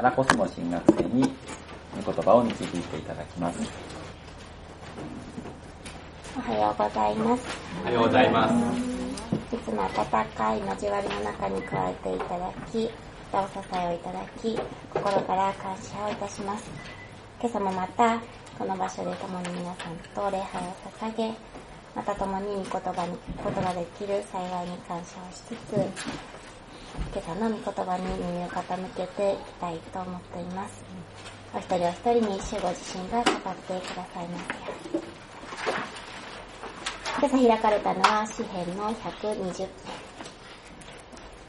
原コスモ新学生に御言葉を導いていただきます。おはようございます。おはようございます。いつも温かい交わりの中に加えていただき、お支えをいただき、心から感謝をいたします。今朝もまた、この場所で共に皆さんと礼拝を捧げ、また共に御言葉に聞くことができる幸いに感謝をしつつ、今朝の御言葉に耳を傾けていきたいと思っています。お一人お一人に主ご自身が語ってくださいますように。今朝開かれたのは詩編の120編。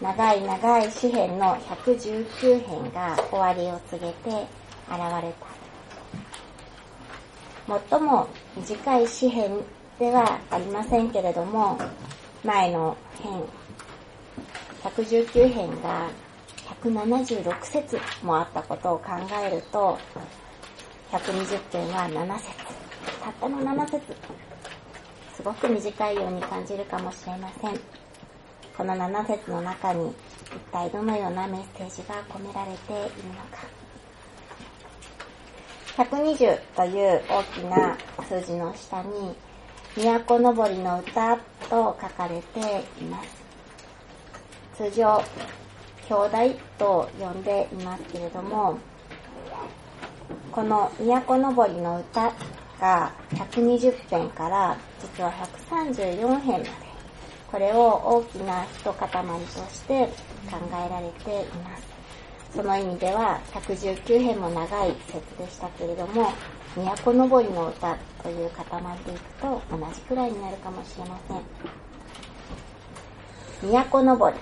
長い長い詩編の119編が終わりを告げて現れた。最も短い詩編ではありませんけれども、前の編、119編が176節もあったことを考えると、120編は7節。たったの7節。すごく短いように感じるかもしれません。この7節の中に一体どのようなメッセージが込められているのか。120という大きな数字の下に、都のぼりの歌と書かれています。通常、兄弟と呼んでいますけれども、この都のぼりの歌が120編から実は134編まで、これを大きな一塊として考えられています。その意味では119編も長い説でしたけれども、都のぼりの歌という塊でいくと同じくらいになるかもしれません。都のぼり。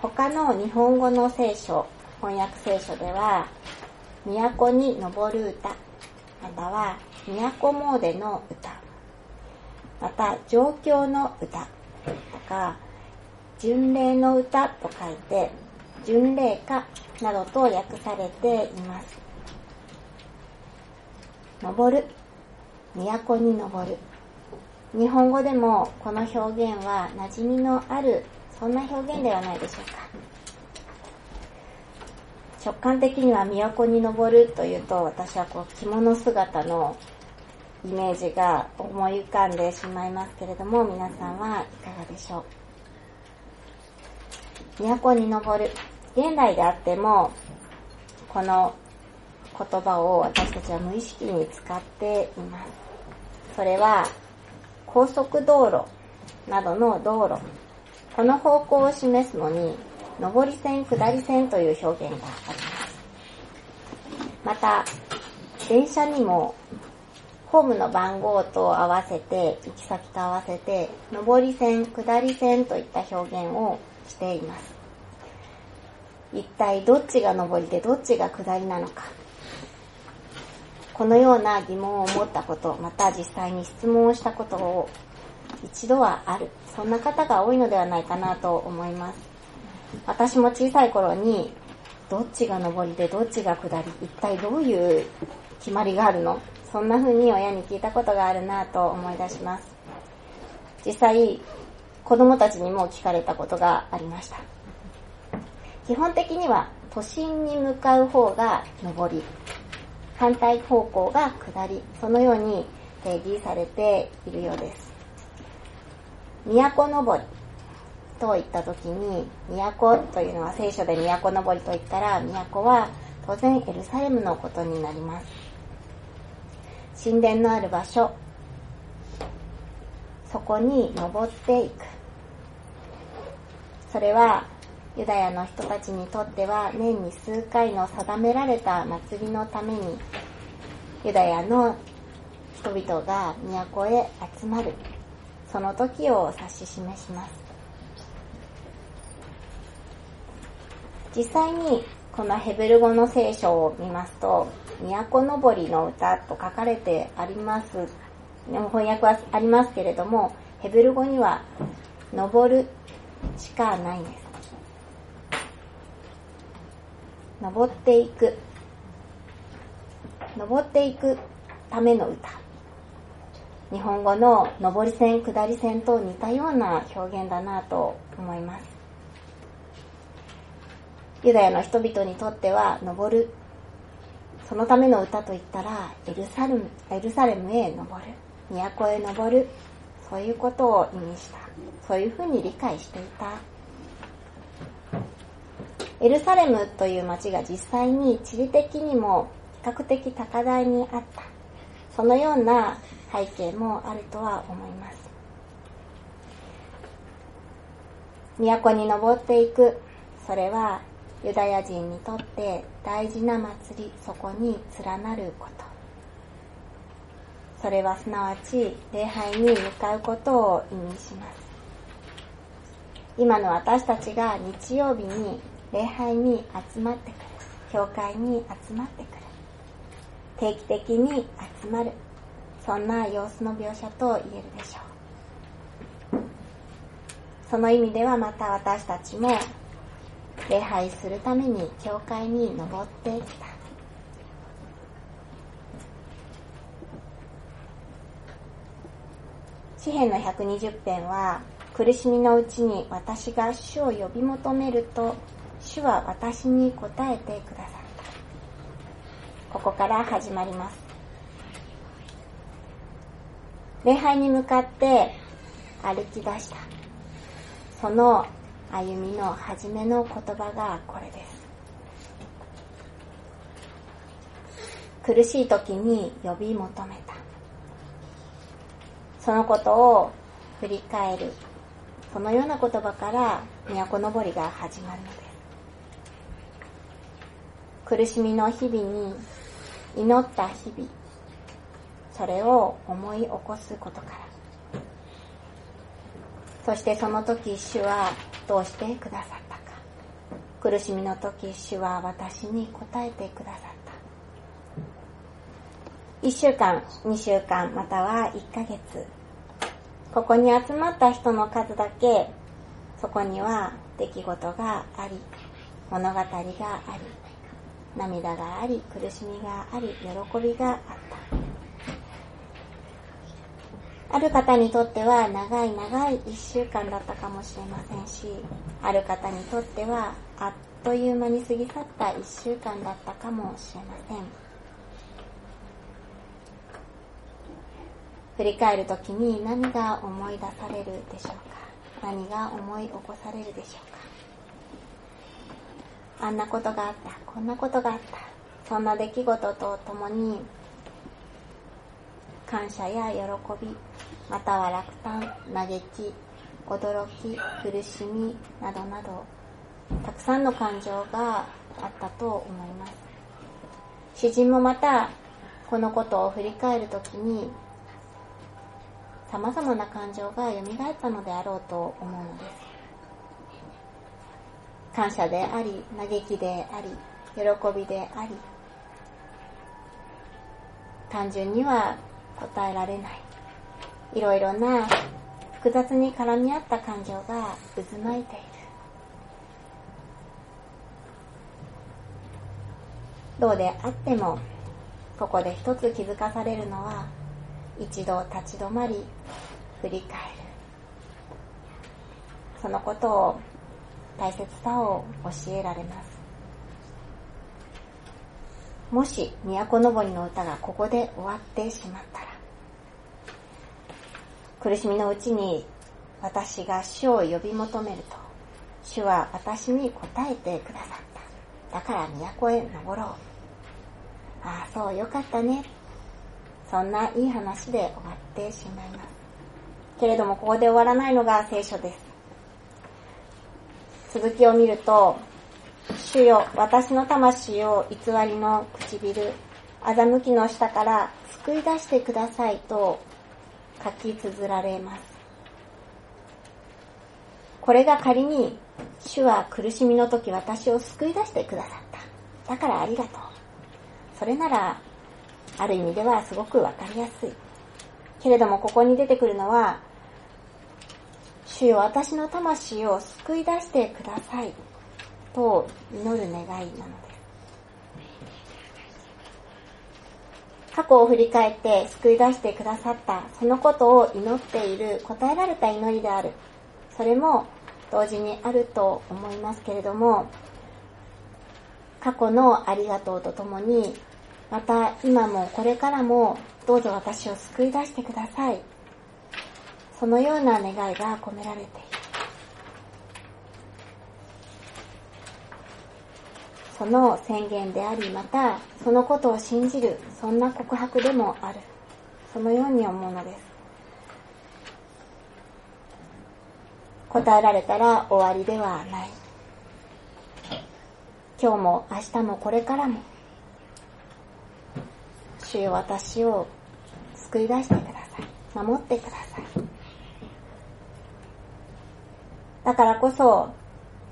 他の日本語の聖書、翻訳聖書では、都に登る歌、または都詣の歌、また状況の歌とか、巡礼の歌と書いて、巡礼歌などと訳されています。登る、都に登る。日本語でもこの表現は馴染みのある、そんな表現ではないでしょうか。直感的には都に登るというと、私はこう着物姿のイメージが思い浮かんでしまいますけれども、皆さんはいかがでしょう。都に登る。現代であっても、この言葉を私たちは無意識に使っています。それは、高速道路などの道路。この方向を示すのに、上り線、下り線という表現があります。また、電車にも、ホームの番号と合わせて、行き先と合わせて、上り線、下り線といった表現をしています。一体どっちが上りでどっちが下りなのか。このような疑問を持ったこと、また実際に質問をしたことを一度はある。そんな方が多いのではないかなと思います。私も小さい頃に、どっちが上りでどっちが下り、一体どういう決まりがあるの？そんな風に親に聞いたことがあるなと思い出します。実際、子供たちにも聞かれたことがありました。基本的には都心に向かう方が上り、反対方向が下り、そのように定義されているようです。都のぼりと言った時に、都というのは聖書で都のぼりと言ったら、都は当然エルサレムのことになります。神殿のある場所、そこに登っていく。それはユダヤの人たちにとっては年に数回の定められた祭りのためにユダヤの人々が都へ集まるその時を指し示します実際にこのヘブル語の聖書を見ますと都のぼりの歌と書かれてあります翻訳はありますけれどもヘブル語には登るしかないんです登っていく。登っていくための歌。日本語の上り線、下り線と似たような表現だなと思います。ユダヤの人々にとっては登る。そのための歌といったら、エルサレムエルサレムへ登る。都へ登る。そういうことを意味した。そういうふうに理解していた。エルサレムという町が実際に地理的にも比較的高台にあった。そのような背景もあるとは思います。都に登っていく。それはユダヤ人にとって大事な祭り、そこに連なること。それはすなわち礼拝に向かうことを意味します。今の私たちが日曜日に礼拝に集まってくる。教会に集まってくる。定期的に集まる。そんな様子の描写と言えるでしょう。その意味ではまた私たちも礼拝するために教会に登ってきた。詩篇の120編は苦しみのうちに私が主を呼び求めると主は私に答えてくださった。ここから始まります。礼拝に向かって歩き出した。その歩みの初めの言葉がこれです。苦しい時に呼び求めた。そのことを振り返る。そのような言葉から都登りが始まるのです。苦しみの日々に祈った日々、それを思い起こすことから。そしてその時主はどうしてくださったか。苦しみの時主は私に答えてくださった。一週間、二週間、または一ヶ月。ここに集まった人の数だけ、そこには出来事があり、物語があり、涙があり、苦しみがあり、喜びがあった。ある方にとっては長い長い一週間だったかもしれませんし、ある方にとってはあっという間に過ぎ去った一週間だったかもしれません。振り返るときに何が思い出されるでしょうか？何が思い起こされるでしょうか？あんなことがあった、こんなことがあった。そんな出来事とともに、感謝や喜び、または落胆、嘆き、驚き、苦しみ、などなど、たくさんの感情があったと思います。詩人もまた、このことを振り返るときに、様々な感情が蘇ったのであろうと思うのです。感謝であり、嘆きであり、喜びであり、単純には答えられない。いろいろな複雑に絡み合った感情が渦巻いている。どうであっても、ここで一つ気づかされるのは、一度立ち止まり、振り返る。そのことを大切さを教えられます。もし、都のぼりの歌がここで終わってしまったら、苦しみのうちに私が主を呼び求めると、主は私に答えてくださった。だから都へ登ろう。ああ、そう、よかったね。そんないい話で終わってしまいます。けれども、ここで終わらないのが聖書です。続きを見ると、主よ、私の魂を偽りの唇、欺きの下から救い出してくださいと書き綴られます。これが仮に、主は苦しみの時私を救い出してくださった。だからありがとう。それなら、ある意味ではすごくわかりやすい。けれどもここに出てくるのは、主よ私の魂を救い出してくださいと祈る願いなのです。過去を振り返って救い出してくださったそのことを祈っている答えられた祈りである。それも同時にあると思いますけれども、過去のありがとうとともに、また今もこれからもどうぞ私を救い出してください。そのような願いが込められている。その宣言であり、またそのことを信じる、そんな告白でもある。そのように思うのです。答えられたら終わりではない。今日も明日もこれからも、主よ私を救い出してください。守ってください。だからこそ、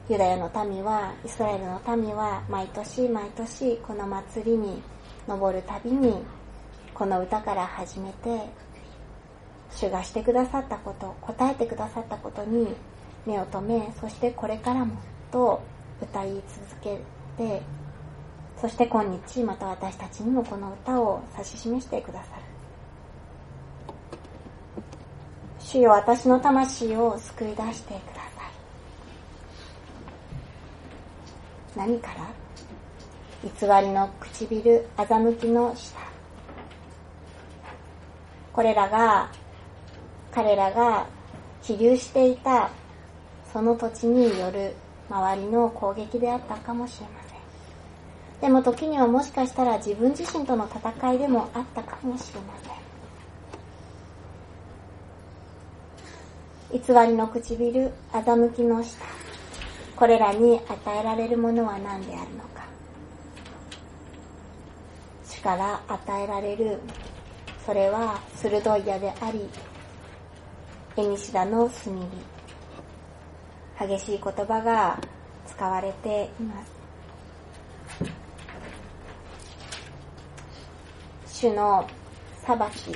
ユダヤの民は、イスラエルの民は、毎年毎年この祭りに登るたびに、この歌から始めて、主がしてくださったこと、答えてくださったことに目を留め、そしてこれからもと歌い続けて、そして今日また私たちにもこの歌を指し示してくださる。主よ私の魂を救い出してください。何から？偽りの唇、欺きの舌。これらが、彼らが起立していたその土地による周りの攻撃であったかもしれません。でも時にはもしかしたら自分自身との戦いでもあったかもしれません。偽りの唇、欺きの舌。これらに与えられるものは何であるのか。主から与えられる、それは鋭い矢であり、エニシダの炭火。激しい言葉が使われています。主の裁き、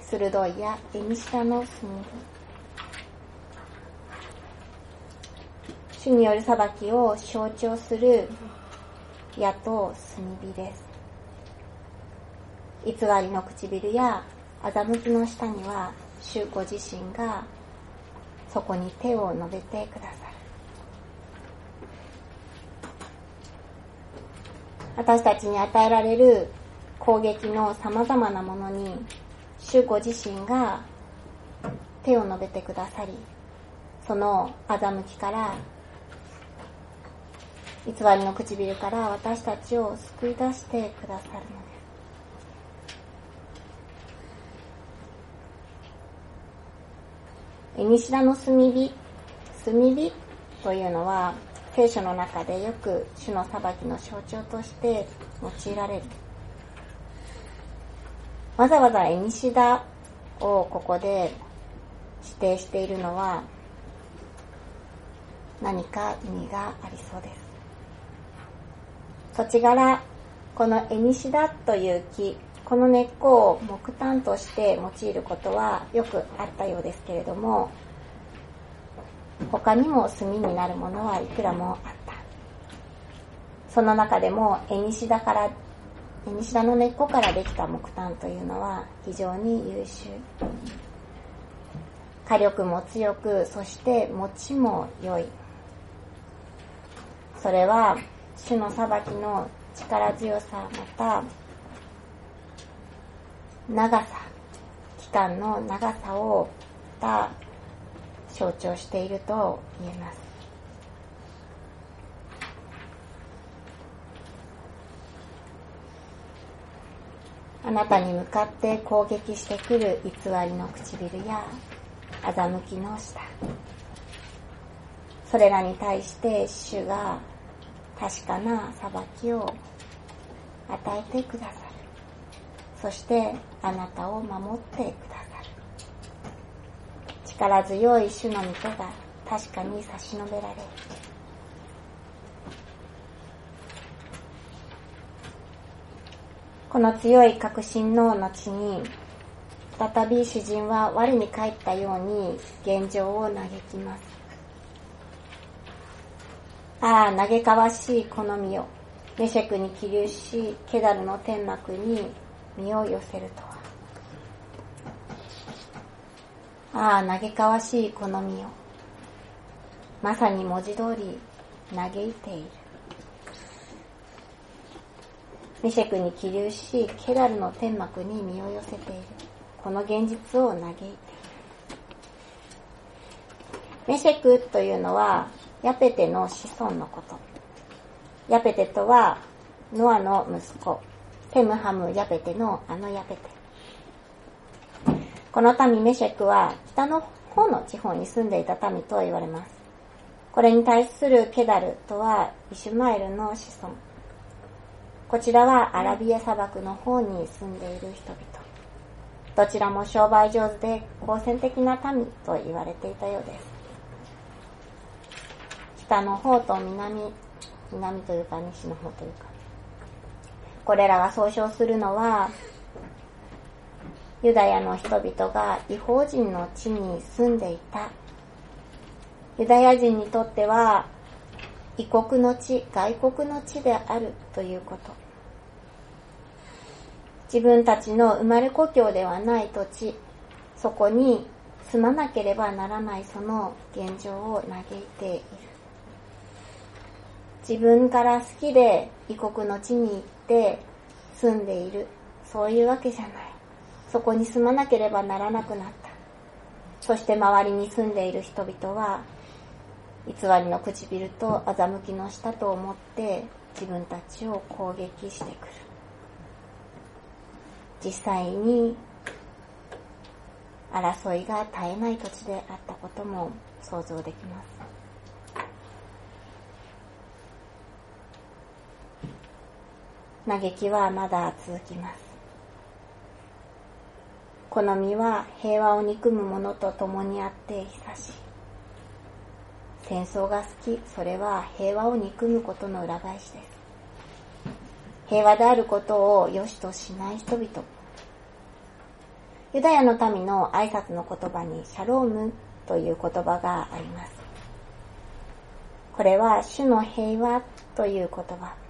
鋭い矢、エニシダの炭火。主による裁きを象徴する矢と炭火です。偽りの唇や欺きの下には主ご自身がそこに手を述べてくださる。私たちに与えられる攻撃の様々なものに主ご自身が手を述べてくださり、その欺きから偽りの唇から私たちを救い出してくださるのです。西田の炭火、炭火というのは聖書の中でよく主の裁きの象徴として用いられる。わざわざエニシダをここで指定しているのは何か意味がありそうです。土地柄、このエニシダという木、この根っこを木炭として用いることはよくあったようですけれども、他にも炭になるものはいくらもあった。その中でも、エニシダから、エニシダの根っこからできた木炭というのは非常に優秀。火力も強く、そして持ちも良い。それは主の裁きの力強さ、また、長さ、期間の長さを、また、象徴していると言えます。あなたに向かって攻撃してくる偽りの唇や欺きの舌。それらに対して主が確かな裁きを与えてくださる。そしてあなたを守ってくださる。力強い主の御手が確かに差し伸べられる。この強い確信の後に、再び主人は我に返ったように現状を嘆きます。ああ、嘆かわしいこのを、メシェクに起立し、ケダルの天幕に身を寄せるとは。ああ、嘆かわしいこのを。まさに文字通り、嘆いている。メシェクに起立し、ケダルの天幕に身を寄せている。この現実を嘆いている。メシェクというのは、ヤペテの子孫のこと。ヤペテとは、ノアの息子、テムハム・ヤペテのあのヤペテ。この民メシェクは北の方の地方に住んでいた民と言われます。これに対するケダルとはイシュマエルの子孫。こちらはアラビア砂漠の方に住んでいる人々。どちらも商売上手で好戦的な民と言われていたようです。北の方と南、南というか西の方というか。これらが総称するのは、ユダヤの人々が違法人の地に住んでいた。ユダヤ人にとっては、異国の地、外国の地であるということ。自分たちの生まれ故郷ではない土地、そこに住まなければならないその現状を嘆いている。自分から好きで異国の地に行って住んでいる。そういうわけじゃない。そこに住まなければならなくなった。そして周りに住んでいる人々は、偽りの唇と欺きの舌と思って自分たちを攻撃してくる。実際に争いが絶えない土地であったことも想像できます。嘆きはまだ続きます。好みは平和を憎む者と共にあって久しい。戦争が好き、それは平和を憎むことの裏返しです。平和であることを良しとしない人々。ユダヤの民の挨拶の言葉にシャロームという言葉があります。これは主の平和という言葉。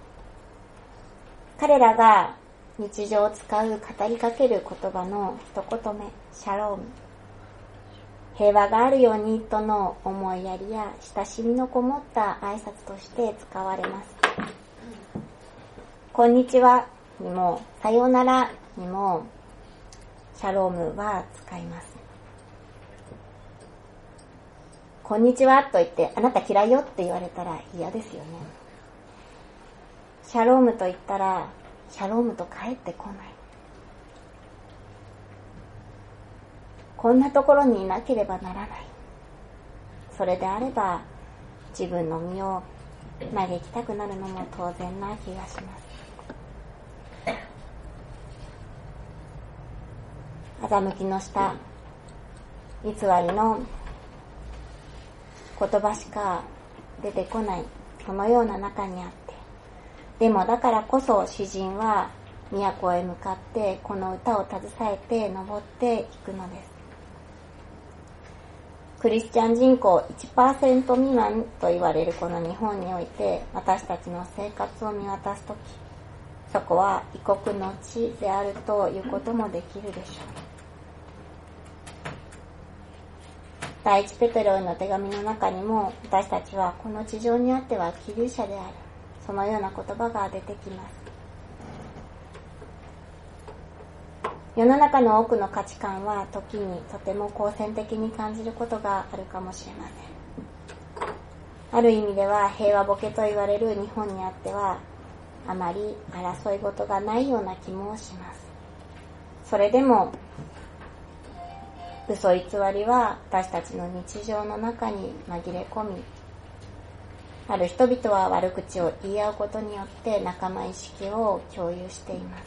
彼らが日常を使う語りかける言葉の一言目、シャローム。平和があるようにとの思いやりや親しみのこもった挨拶として使われます。こんにちはにも、さようならにも、シャロームは使います。こんにちはと言って、あなた嫌いよって言われたら嫌ですよね。シャロームと言ったら、シャロームと帰ってこない。こんなところにいなければならない。それであれば、自分の身を嘆きたくなるのも当然な気がします。欺きの下、偽りの言葉しか出てこない、そのような中にあって、でもだからこそ詩人は都へ向かってこの歌を携えて登っていくのです。クリスチャン人口1%未満と言われるこの日本において私たちの生活を見渡すとき、そこは異国の地であるということもできるでしょう。第一ペテロへの手紙の中にも私たちはこの地上にあっては気流者である。そのような言葉が出てきます。世の中の多くの価値観は時にとても好戦的に感じることがあるかもしれません。ある意味では平和ボケと言われる日本にあってはあまり争い事がないような気もします。それでも嘘偽りは私たちの日常の中に紛れ込みある人々は悪口を言い合うことによって仲間意識を共有しています。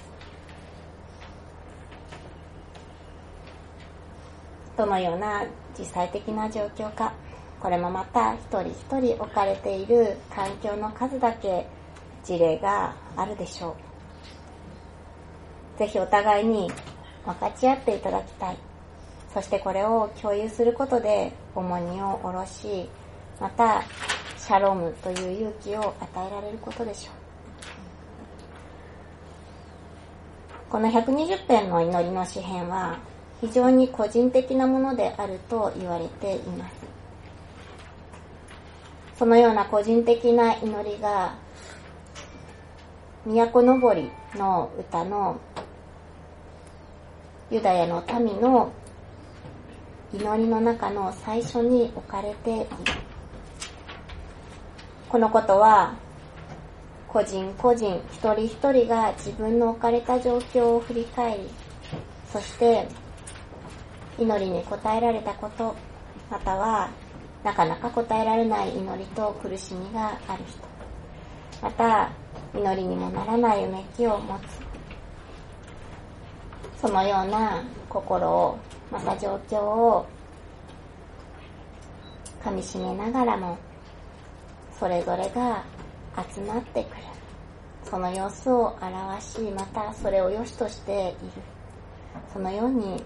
どのような実際的な状況か、これもまた一人一人置かれている環境の数だけ事例があるでしょう。ぜひお互いに分かち合っていただきたい。そしてこれを共有することで重荷を下ろし、またシャロームという勇気を与えられることでしょう。この120編の祈りの詩篇は非常に個人的なものであると言われています。そのような個人的な祈りが都のぼりの歌のユダヤの民の祈りの中の最初に置かれている。このことは、個人個人、一人一人が自分の置かれた状況を振り返り、そして祈りに応えられたこと、またはなかなか応えられない祈りと苦しみがある人、また祈りにもならないうめきを持つ、そのような心を、また状況を噛み締めながらも、それぞれが集まってくる。その様子を表し、またそれを良しとしている。そのように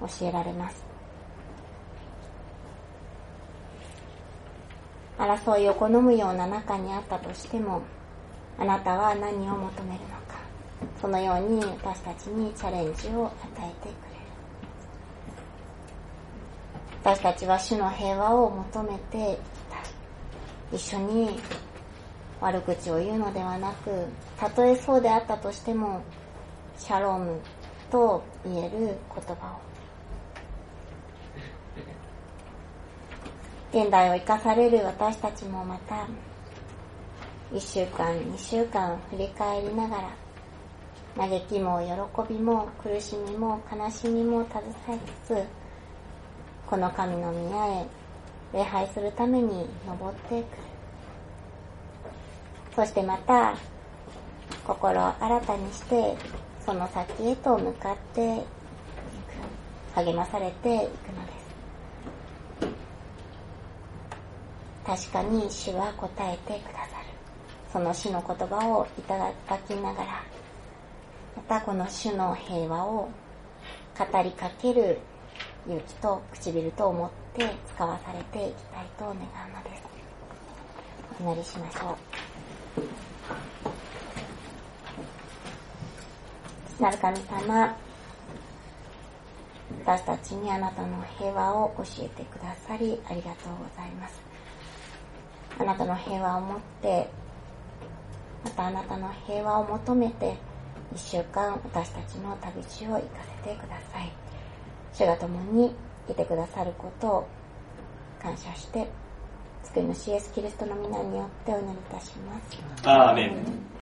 教えられます。争いを好むような中にあったとしても、あなたは何を求めるのか。そのように私たちにチャレンジを与えてくれる。私たちは主の平和を求めて。一緒に悪口を言うのではなく、たとえそうであったとしても、シャロームと言える言葉を。現代を生かされる私たちもまた、一週間、二週間振り返りながら、嘆きも喜びも苦しみも悲しみも携えつつ、この神の宮へ礼拝するために登ってくる。そしてまた、心を新たにして、その先へと向かっていく。励まされていくのです。確かに主は答えてくださる。その主の言葉をいただきながら、またこの主の平和を語りかける勇気と唇と思って使わされていきたいと願うのです。お祈りしましょう。父なる神様、私たちにあなたの平和を教えてくださりありがとうございます。あなたの平和を持って、またあなたの平和を求めて、一週間私たちの旅路を行かせてください。主が共にいてくださることを感謝して、救い主イエスキリストの皆によってお祈りいたします。アーメン